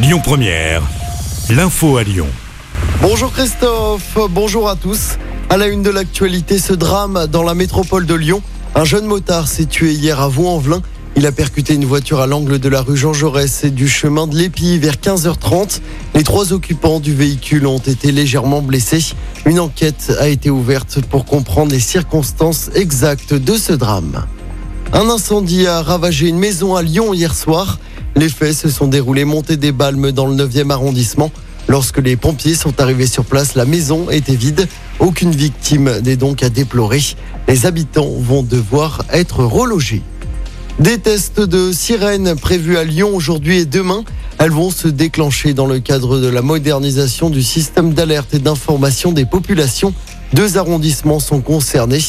Lyon Première, l'info à Lyon. Bonjour Christophe, bonjour à tous. À la une de l'actualité, ce drame dans la métropole de Lyon. Un jeune motard s'est tué hier à Vaux-en-Velin. Il a percuté une voiture à l'angle de la rue Jean Jaurès et du chemin de l'Épi vers 15h30. Les trois occupants du véhicule ont été légèrement blessés. Une enquête a été ouverte pour comprendre les circonstances exactes de ce drame. Un incendie a ravagé une maison à Lyon hier soir. Les faits se sont déroulés montée des Balmes dans le 9e arrondissement. Lorsque les pompiers sont arrivés sur place, la maison était vide. Aucune victime n'est donc à déplorer. Les habitants vont devoir être relogés. Des tests de sirènes prévus à Lyon aujourd'hui et demain. Elles vont se déclencher dans le cadre de la modernisation du système d'alerte et d'information des populations. Deux arrondissements sont concernés.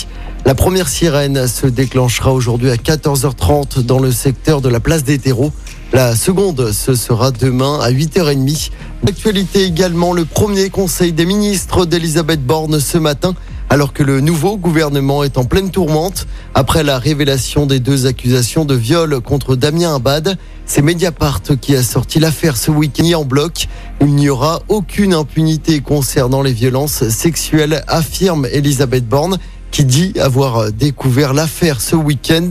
La première sirène se déclenchera aujourd'hui à 14h30 dans le secteur de la place des terreaux. La seconde, ce sera demain à 8h30. L'actualité également, le premier conseil des ministres d'Elisabeth Borne ce matin, alors que le nouveau gouvernement est en pleine tourmente. Après la révélation des deux accusations de viol contre Damien Abad, c'est Mediapart qui a sorti l'affaire ce week-end en bloc. Il n'y aura aucune impunité concernant les violences sexuelles, affirme Elisabeth Borne qui dit avoir découvert l'affaire ce week-end.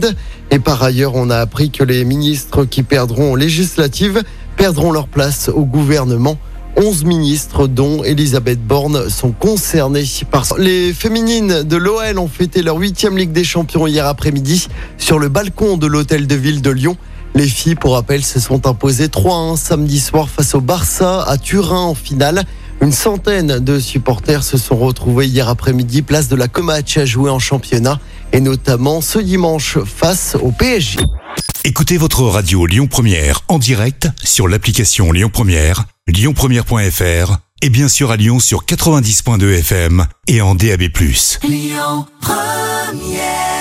Et par ailleurs, on a appris que les ministres qui perdront législatives perdront leur place au gouvernement. 11 ministres, dont Elisabeth Borne, sont concernés par les féminines de l'OL ont fêté leur huitième Ligue des Champions hier après-midi sur le balcon de l'hôtel de ville de Lyon. Les filles, pour rappel, se sont imposées 3-1 samedi soir face au Barça à Turin en finale. Une centaine de supporters se sont retrouvés hier après-midi place de la Comatch à jouer en championnat et notamment ce dimanche face au PSG. Écoutez votre radio Lyon Première en direct sur l'application Lyon Première, lyonpremière.fr et bien sûr à Lyon sur 90.2 FM et en DAB+. Lyon Première